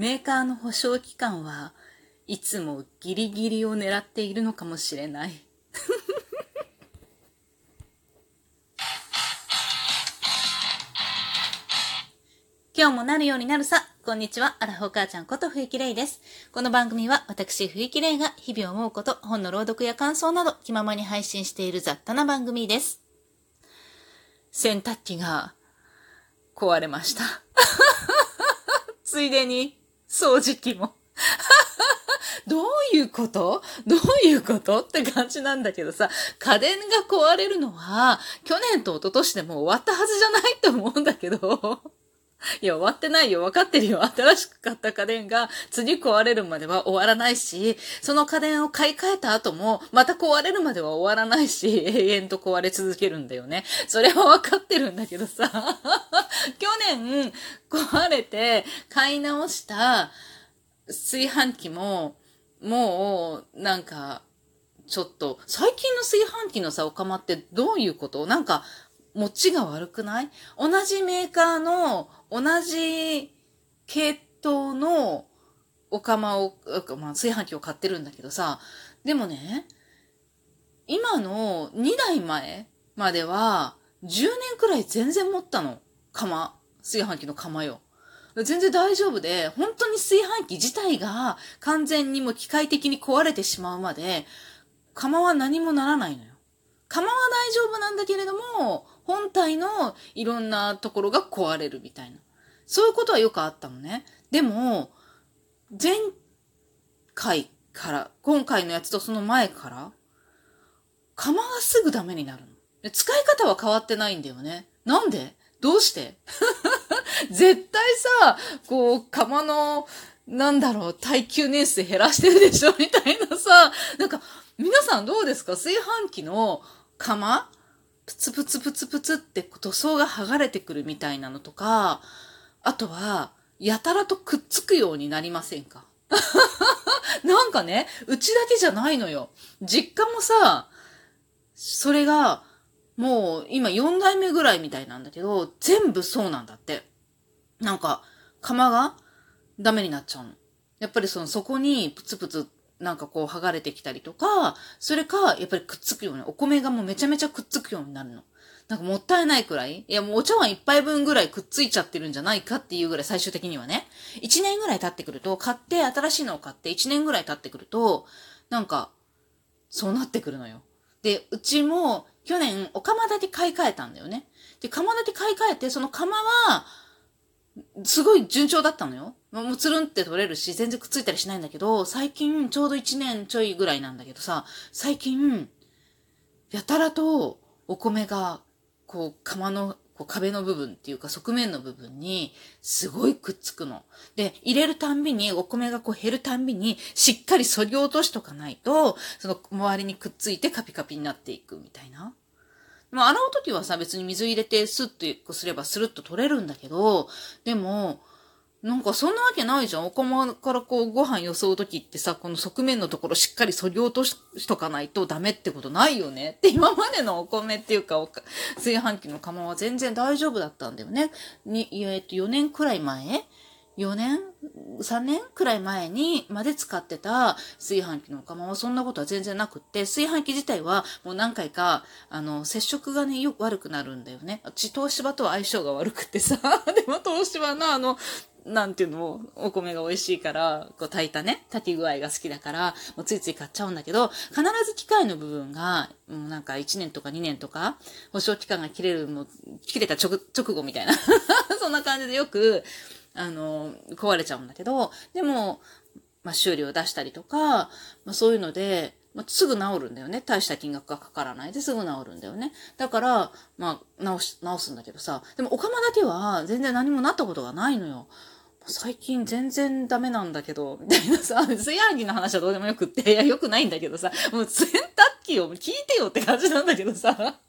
メーカーの保証期間はいつもギリギリを狙っているのかもしれない。今日もなるようになるさ。こんにちは。アラフォー母ちゃんこと冬木玲です。この番組は私冬木玲が日々思うこと、本の朗読や感想など気ままに配信している雑多な番組です。洗濯機が壊れました。ついでに掃除機も。どういうこと？どういうことって感じなんだけどさ、家電が壊れるのは、去年と一昨年でも終わったはずじゃないと思うんだけど。いや、終わってないよ。分かってるよ。新しく買った家電が次壊れるまでは終わらないし、その家電を買い替えた後も、また壊れるまでは終わらないし、永遠と壊れ続けるんだよね。それは分かってるんだけどさ、去年壊れて買い直した炊飯器も、もう、なんか、ちょっと、最近の炊飯器のさ、お釜ってどういうこと？なんか、持ちが悪くない？同じメーカーの同じ系統のお釜を、まあ、炊飯器を買ってるんだけどさ、でもね、今の2台前までは、10年くらい全然持ったの。釜。炊飯器の釜よ。全然大丈夫で、本当に炊飯器自体が完全にもう機械的に壊れてしまうまで、釜は何もならないのよ。釜は大丈夫なんだけれども、本体のいろんなところが壊れるみたいな。そういうことはよくあったのね。でも、前回から、今回のやつとその前から、釜がすぐダメになるの。使い方は変わってないんだよね。なんで？どうして？絶対さ、こう、釜の、なんだろう、耐久年数減らしてるでしょ？みたいなさ、なんか、皆さんどうですか？炊飯器の釜？プツプツプツプツって塗装が剥がれてくるみたいなのとか、あとは、やたらとくっつくようになりませんか？なんかね、うちだけじゃないのよ。実家もさ、それが、もう今4代目ぐらいみたいなんだけど、全部そうなんだって。なんか、釜がダメになっちゃうの。やっぱりその、そこにプツプツなんかこう剥がれてきたりとか、それか、やっぱりくっつくように、お米がもうめちゃめちゃくっつくようになるの。なんかもったいないくらいいやもうお茶碗一杯分ぐらいくっついちゃってるんじゃないかっていうぐらい最終的にはね。一年ぐらい経ってくると、買って、新しいのを買って一年ぐらい経ってくると、なんか、そうなってくるのよ。で、うちも去年お釜だけ買い替えたんだよね。で、釜だけ買い替えて、その釜は、すごい順調だったのよ。もうつるんって取れるし、全然くっついたりしないんだけど、最近、ちょうど1年ちょいぐらいなんだけどさ、最近、やたらとお米が、こう、釜の、こう壁の部分っていうか側面の部分にすごいくっつくの。で、入れるたんびに、お米がこう減るたんびに、しっかり削ぎ落としとかないと、その周りにくっついてカピカピになっていくみたいな。まあ、洗うときはさ、別に水入れてスッとすればスルッと取れるんだけど、でも、なんかそんなわけないじゃん。お釜からこうご飯よそうときってさ、この側面のところしっかり削ぎ落としとかないとダメってことないよね。って今までのお米っていうか、炊飯器の釜は全然大丈夫だったんだよね。に、えっと、4年くらい前？4年？?3 年くらい前にまで使ってた炊飯器の釜はそんなことは全然なくって、炊飯器自体はもう何回か、あの、接触がね、よく悪くなるんだよね。うち東芝とは相性が悪くてさ、でも東芝のあの、なんていうの、お米が美味しいから、こう炊いたね、炊き具合が好きだから、もうついつい買っちゃうんだけど、必ず機械の部分が、もうなんか1年とか2年とか、保証期間が切れる、もう、切れた直直後みたいな。そんな感じでよく、あの、壊れちゃうんだけど、でも、まあ、修理を出したりとか、まあ、そういうので、まあ、すぐ治るんだよね。大した金額がかからないですぐ治るんだよね。だから、まあ、直し、直すんだけどさ、でも、お釜だけは全然何もなったことがないのよ。最近全然ダメなんだけど、みたいなさ、炊飯器の話はどうでもよくって、いや、よくないんだけどさ、もう洗濯機を聞いてよって感じなんだけどさ、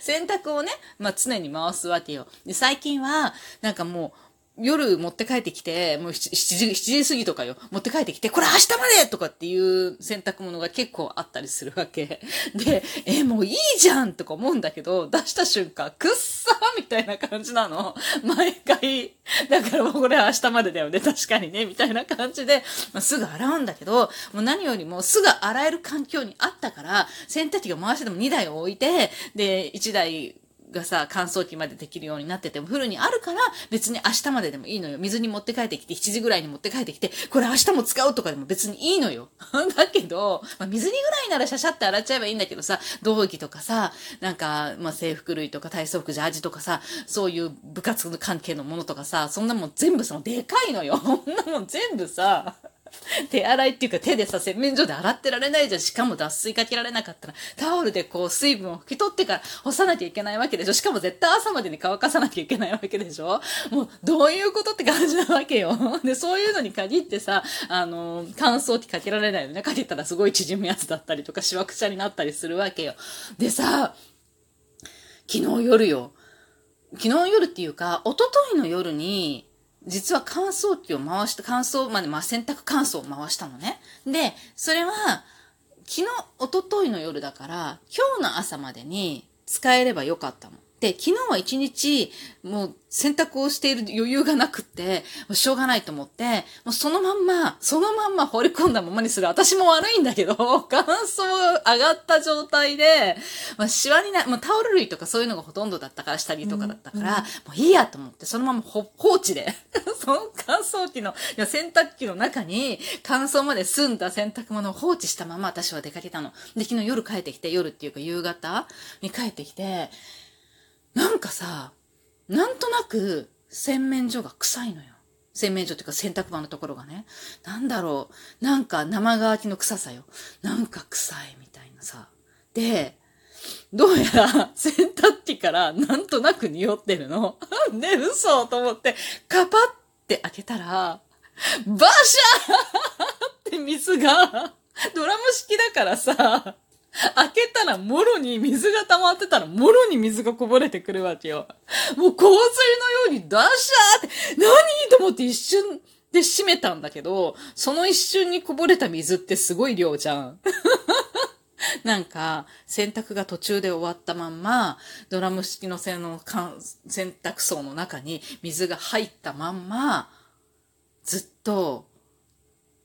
洗濯をね、まあ常に回すわけよ。で、最近は、なんかもう、夜持って帰ってきて、もう 7, 時、7時過ぎとかよ、持って帰ってきて、これ明日までとかっていう洗濯物が結構あったりするわけ。で、え、もういいじゃんとか思うんだけど、出した瞬間、くっさーみたいな感じなの。毎回。だからもうこれ明日までだよね、確かにね、みたいな感じで、まあ、すぐ洗うんだけど、もう何よりもすぐ洗える環境にあったから、洗濯機が回してでも2台置いて、で、1台がさ、乾燥機までできるようになってても、フルにあるから、別に明日まででもいいのよ。水に持って帰ってきて、7時ぐらいに持って帰ってきて、これ明日も使うとかでも別にいいのよ。だけど、まあ、水にぐらいならシャシャって洗っちゃえばいいんだけどさ、道着とかさ、なんか、まあ、制服類とか体操服、ジャージとかさ、そういう部活の関係のものとかさ、そんなもん全部そのでかいのよ。そんなもん全部さ、手洗いっていうか手でさ、洗面所で洗ってられないじゃん。しかも脱水かけられなかったら、タオルでこう水分を拭き取ってから干さなきゃいけないわけでしょ。しかも絶対朝までに乾かさなきゃいけないわけでしょ。もう、どういうことって感じなわけよ。で、そういうのに限ってさ、あの、乾燥機かけられないよね。かけたらすごい縮むやつだったりとか、しわくちゃになったりするわけよ。でさ、昨日夜よ。昨日夜っていうか、一昨日の夜に、実は乾燥機を回して、乾燥まで、まあ、洗濯乾燥を回したのね。で、それは、昨日、おとといの夜だから、今日の朝までに使えればよかったの。で、昨日は一日、もう洗濯をしている余裕がなくって、もうしょうがないと思って、もうそのまんま、そのまんま放り込んだままにする。私も悪いんだけど、乾燥上がった状態で、まあ、シワにな、もうタオル類とかそういうのがほとんどだったから、下着とかだったから、うんうん、もういいやと思って、そのまま放置で、その乾燥機の、いや洗濯機の中に乾燥まで済んだ洗濯物を放置したまま私は出かけたの。で、昨日夜帰ってきて、夜っていうか夕方に帰ってきて、なんかさ、なんとなく洗面所が臭いのよ。洗面所っていうか洗濯場のところがね。なんだろう。なんか生乾きの臭さよ。なんか臭いみたいなさ。で、どうやら洗濯機からなんとなく匂ってるの。で、嘘と思って、カパって開けたら、バシャーって水が、ドラム式だからさ、開けたらもろに水が溜まってたらもろに水がこぼれてくるわけよ。もう洪水のようにダッシャーって何？と思って一瞬で閉めたんだけど、その一瞬にこぼれた水ってすごい量じゃん。なんか、洗濯が途中で終わったまんま、ドラム式の洗の洗濯槽の中に水が入ったまんま、ずっと、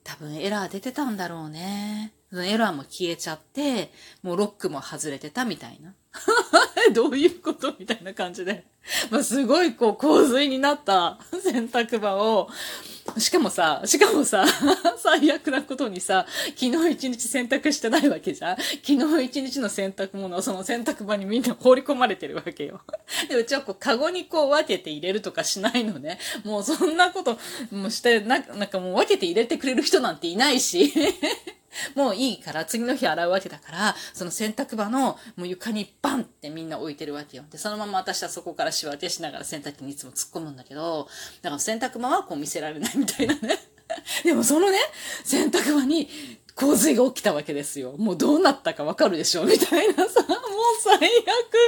多分エラー出てたんだろうね。エラーも消えちゃって、もうロックも外れてたみたいな。どういうことみたいな感じで。まあ、すごいこう洪水になった 洗濯場を、しかもさ、しかもさ、最悪なことにさ、昨日一日洗濯してないわけじゃん昨日一日の洗濯物をその洗濯場にみんな放り込まれてるわけよ。で、うちはこう、カゴにこう分けて入れるとかしないのね。もうそんなこと、もして、なんかもう分けて入れてくれる人なんていないし。もういいから次の日洗うわけだから、その洗濯場のもう床にバンってみんな置いてるわけよ。で、そのまま私はそこから仕分けしながら洗濯機にいつも突っ込むんだけど、だから洗濯場はこう見せられないみたいなね。でもそのね、洗濯場に洪水が起きたわけですよ。もうどうなったかわかるでしょみたいなさ、もう最悪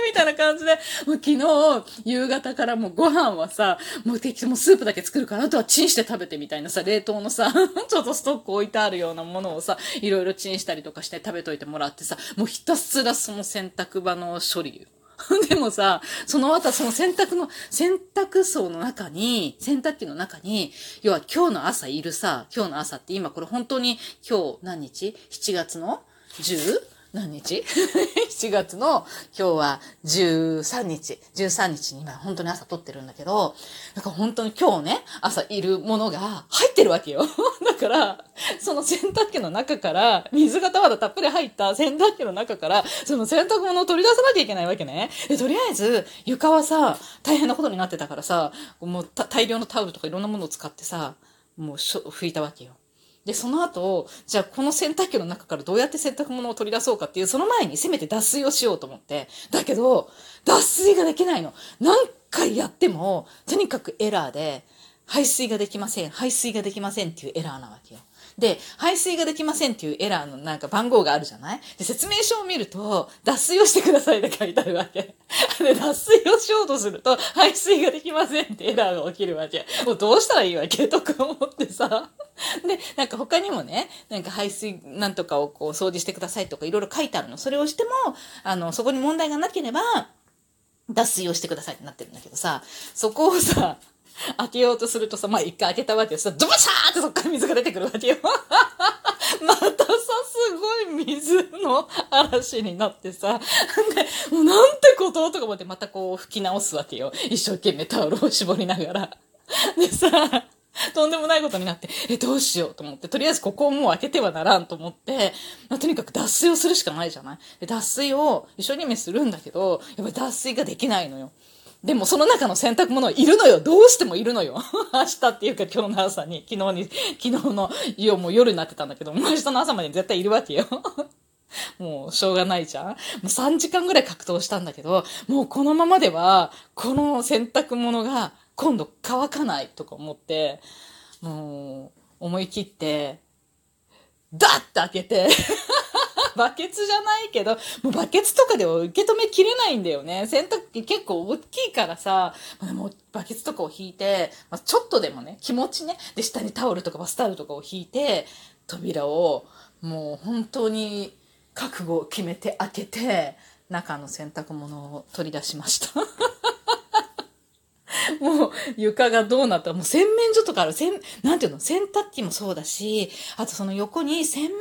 みたいな感じで、もう昨日、夕方からもうご飯はさ、もう適当もうスープだけ作るから、あとはチンして食べてみたいなさ、冷凍のさ、ちょっとストック置いてあるようなものをさ、いろいろチンしたりとかして食べといてもらってさ、もうひたすらその洗濯場の処理 でもさ、その後その洗濯の、洗濯槽の中に、洗濯機の中に、要は今日の朝いるさ、今日の朝って今これ本当に今日何日 ?7 月の？10? 何日 ?7 月の今日は13日。13日に今本当に朝撮ってるんだけど、なんか本当に今日ね、朝いるものが入ってるわけよ。から、その洗濯機の中から、水がたまだたっぷり入った洗濯機の中から、その洗濯物を取り出さなきゃいけないわけね。で、とりあえず、床はさ、大変なことになってたからさ、もう大量のタオルとかいろんなものを使ってさ、もう拭いたわけよ。で、その後、じゃあこの洗濯機の中からどうやって洗濯物を取り出そうかっていう、その前にせめて脱水をしようと思って。だけど、脱水ができないの。何回やっても、とにかくエラーで、排水ができません、排水ができませんっていうエラーなわけよ。で、排水ができませんっていうエラーのなんか番号があるじゃない？で、説明書を見ると、脱水をしてくださいって書いてあるわけ。で、脱水をしようとすると、排水ができませんってエラーが起きるわけ。もうどうしたらいいわけとか思ってさ。で、なんか他にもね、なんか排水なんとかをこう掃除してくださいとかいろいろ書いてあるの。それをしても、あの、そこに問題がなければ、脱水をしてくださいってなってるんだけどさ、そこをさ、開けようとするとさ、まあ一回開けたわけよ。さ、ドバシャーってそっから水が出てくるわけよ。またさ、すごい水の嵐になってさ、で、もうなんてこととか思ってまたこう吹き直すわけよ。一生懸命タオルを絞りながら。でさ、とんでもないことになって、え、どうしようと思って、とりあえずここをもう開けてはならんと思って、まあ、とにかく脱水をするしかないじゃないで脱水を一生懸命するんだけど、やっぱり脱水ができないのよ。でもその中の洗濯物いるのよ。どうしてもいるのよ。明日っていうか今日の朝に、昨日に、昨日の夜も夜になってたんだけど、もう明日の朝まで絶対いるわけよ。もうしょうがないじゃん。もう3時間ぐらい格闘したんだけど、もうこのままでは、この洗濯物が今度乾かないとか思って、もう思い切って、ダッて開けて バケツじゃないけど、もうバケツとかでは受け止めきれないんだよね。洗濯機結構大きいからさ、もうバケツとかを引いて、まあ、ちょっとでもね、気持ちね、で、下にタオルとかバスタオルとかを引いて、扉をもう本当に覚悟を決めて開けて、中の洗濯物を取り出しました。もう床がどうなった？もう洗面所とかある。洗、なんていうの？洗濯機もそうだし、あとその横に洗面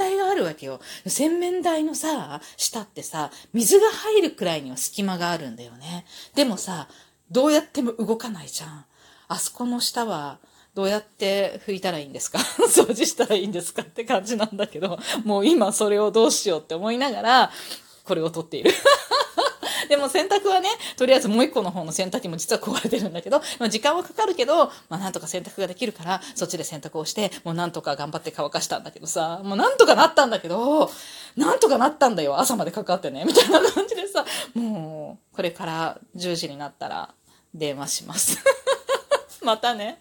台があるわけよ。洗面台のさ、下ってさ、水が入るくらいには隙間があるんだよね。でもさ、どうやっても動かないじゃん。あそこの下は、どうやって拭いたらいいんですか？掃除したらいいんですか？って感じなんだけど、もう今それをどうしようって思いながら、これを撮っている。でも洗濯はね、とりあえずもう一個の方の洗濯機も実は壊れてるんだけど、まあ、時間はかかるけど、まあなんとか洗濯ができるから、そっちで洗濯をして、もうなんとか頑張って乾かしたんだけどさ、もうなんとかなったんだけど、なんとかなったんだよ、朝までかかってね、みたいな感じでさ、もう、これから10時になったら電話します。またね。